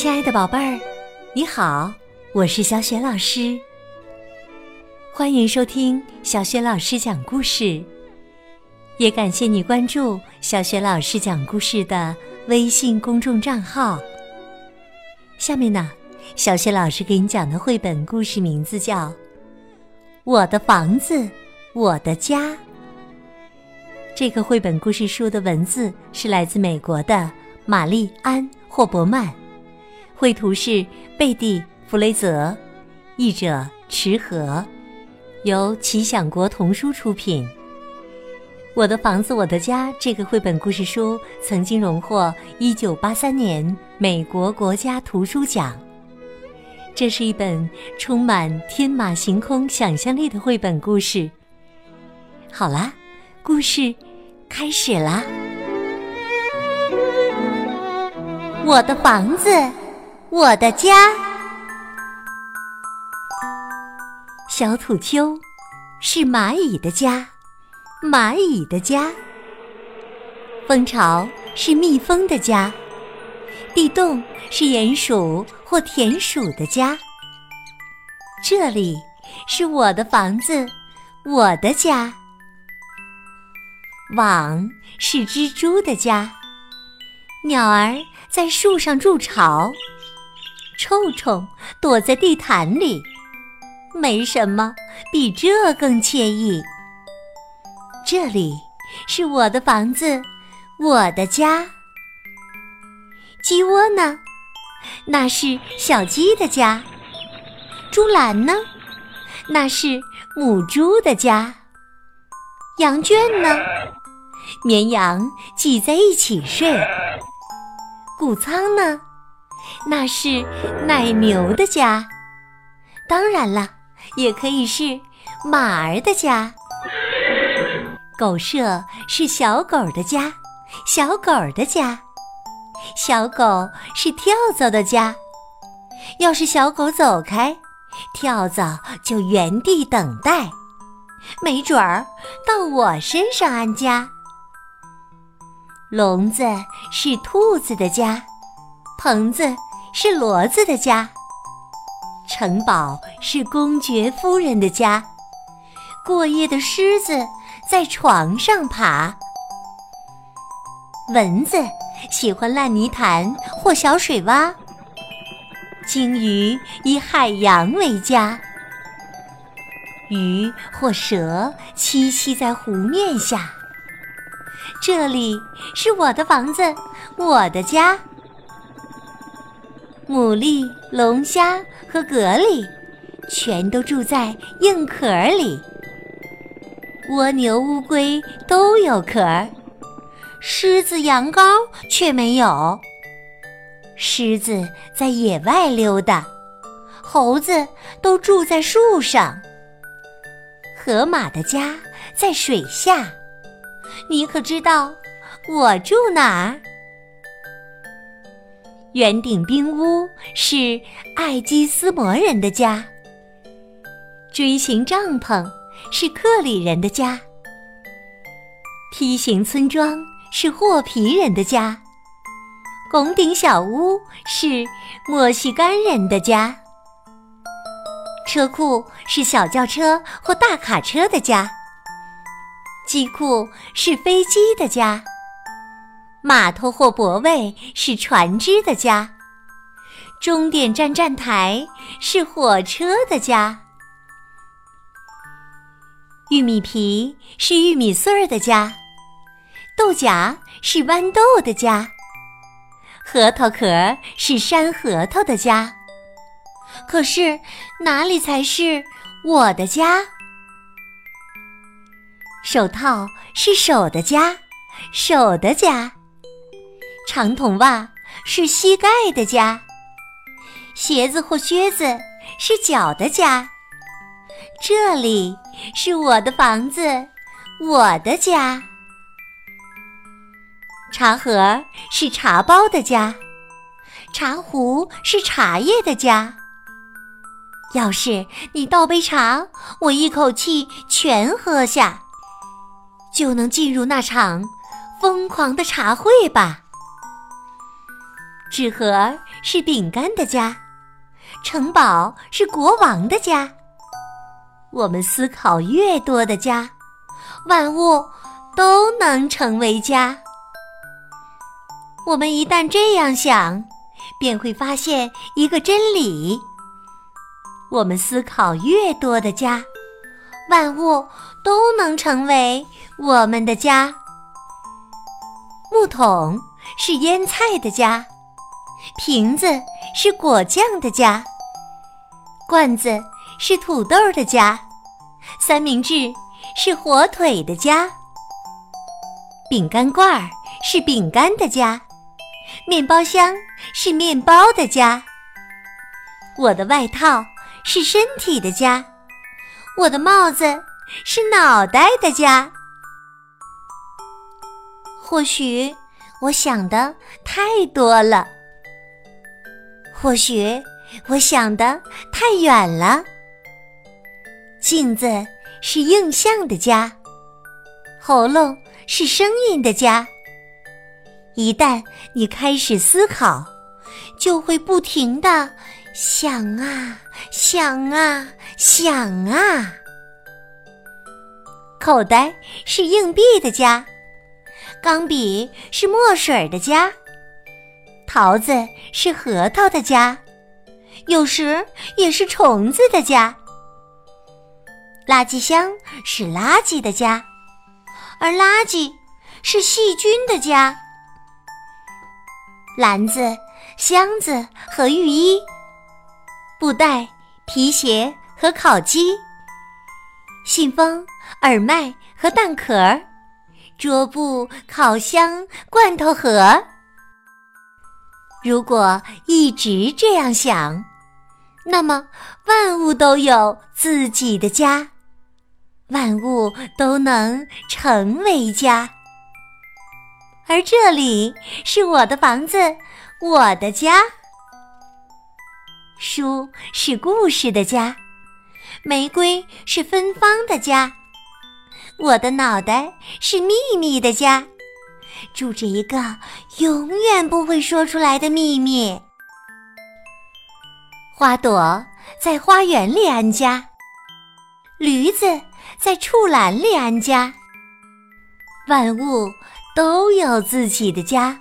亲爱的宝贝儿，你好，我是小雪老师。欢迎收听小雪老师讲故事，也感谢你关注小雪老师讲故事的微信公众账号。下面呢，小雪老师给你讲的绘本故事名字叫《我的房子，我的家》。这个绘本故事书的文字是来自美国的玛丽安·霍伯曼。绘图是贝蒂·弗雷泽，译者池和，由奇想国童书出品。《我的房子，我的家》这个绘本故事书曾经荣获1983年美国国家图书奖。这是一本充满天马行空想象力的绘本故事。好啦，故事开始啦！我的房子。我的家，小土丘是蚂蚁的家，蚂蚁的家。蜂巢是蜜蜂的家，地洞是鼹鼠或田鼠的家。这里是我的房子，我的家。网是蜘蛛的家，鸟儿在树上筑巢。臭虫躲在地毯里，没什么比这更惬意。这里是我的房子，我的家。鸡窝呢？那是小鸡的家。猪栏呢？那是母猪的家。羊圈呢？绵羊挤在一起睡。谷仓呢？那是奶牛的家，当然了，也可以是马儿的家。狗舍是小狗的家，小狗的家。小狗是跳蚤的家，要是小狗走开，跳蚤就原地等待，没准儿到我身上安家。笼子是兔子的家。棚子是骡子的家，城堡是公爵夫人的家，过夜的狮子在床上爬，蚊子喜欢烂泥潭或小水洼，鲸鱼以海洋为家，鱼或蛇栖息在湖面下。这里是我的房子，我的家。牡蛎、龙虾和蛤蜊，全都住在硬壳里。蜗牛、乌龟都有壳，狮子、羊羔却没有。狮子在野外溜达，猴子都住在树上。河马的家在水下，你可知道我住哪儿？圆顶冰屋是爱基斯摩人的家，锥形帐篷是克里人的家，梯形村庄是霍皮人的家，拱顶小屋是墨西哥人的家，车库是小轿车或大卡车的家，机库是飞机的家。码头或泊位是船只的家，终点站站台是火车的家，玉米皮是玉米穗儿的家，豆荚是豌豆的家，核桃壳是山核桃的家。可是哪里才是我的家？手套是手的家，手的家。长筒袜是膝盖的家，鞋子或靴子是脚的家。这里是我的房子，我的家。茶盒是茶包的家，茶壶是茶叶的家。要是你倒杯茶，我一口气全喝下，就能进入那场疯狂的茶会吧。纸盒是饼干的家，城堡是国王的家。我们思考越多的家，万物都能成为家。我们一旦这样想，便会发现一个真理：我们思考越多的家，万物都能成为我们的家。木桶是腌菜的家，瓶子是果酱的家，罐子是土豆的家，三明治是火腿的家，饼干罐儿是饼干的家，面包箱是面包的家。我的外套是身体的家，我的帽子是脑袋的家。或许我想的太多了，或许我想的太远了。镜子是映像的家，喉咙是声音的家。一旦你开始思考，就会不停的想啊想啊想啊。口袋是硬币的家。钢笔是墨水的家，桃子是核桃的家，有时也是虫子的家。垃圾箱是垃圾的家，而垃圾是细菌的家。篮子、箱子和浴衣，布袋、皮鞋和烤鸡，信封、耳麦和蛋壳。桌布、烤箱、罐头盒。如果一直这样想，那么万物都有自己的家，万物都能成为家。而这里是我的房子，我的家。书是故事的家，玫瑰是芬芳的家。我的脑袋是秘密的家，住着一个永远不会说出来的秘密。花朵在花园里安家，驴子在畜栏里安家。万物都有自己的家，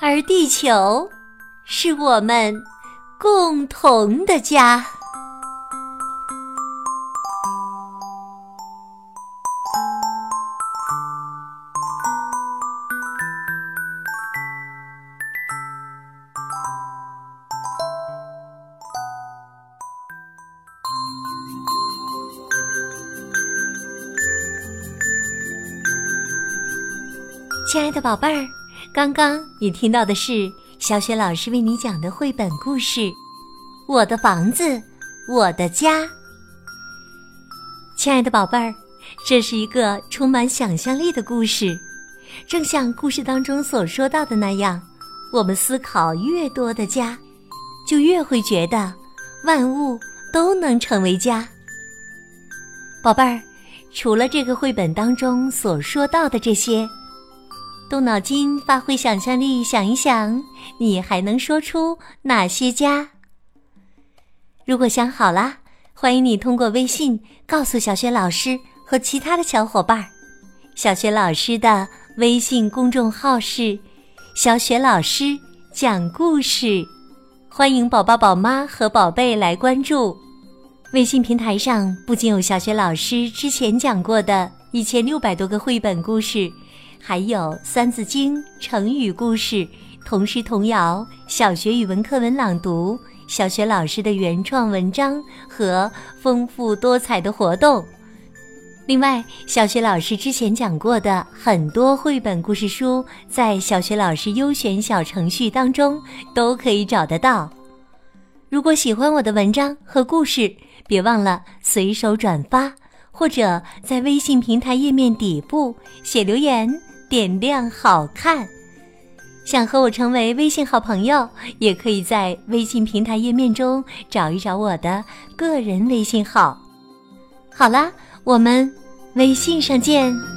而地球是我们共同的家。亲爱的宝贝儿，刚刚你听到的是小雪老师为你讲的绘本故事《我的房子，我的家》。亲爱的宝贝儿，这是一个充满想象力的故事，正像故事当中所说到的那样，我们思考越多的家，就越会觉得万物都能成为家。宝贝儿，除了这个绘本当中所说到的这些。动脑筋，发挥想象力，想一想，你还能说出哪些家？如果想好了，欢迎你通过微信告诉小雪老师和其他的小伙伴。小雪老师的微信公众号是“小雪老师讲故事”，欢迎宝宝、宝妈和宝贝来关注。微信平台上不仅有小雪老师之前讲过的一千六百多个绘本故事。还有《三字经》成语故事、童诗童谣、小学语文课文朗读、小学老师的原创文章和丰富多彩的活动。另外，小学老师之前讲过的很多绘本故事书，在小学老师优选小程序当中都可以找得到。如果喜欢我的文章和故事，别忘了随手转发，或者在微信平台页面底部写留言。点亮好看，想和我成为微信好朋友，也可以在微信平台页面中找一找我的个人微信号。好啦，我们微信上见。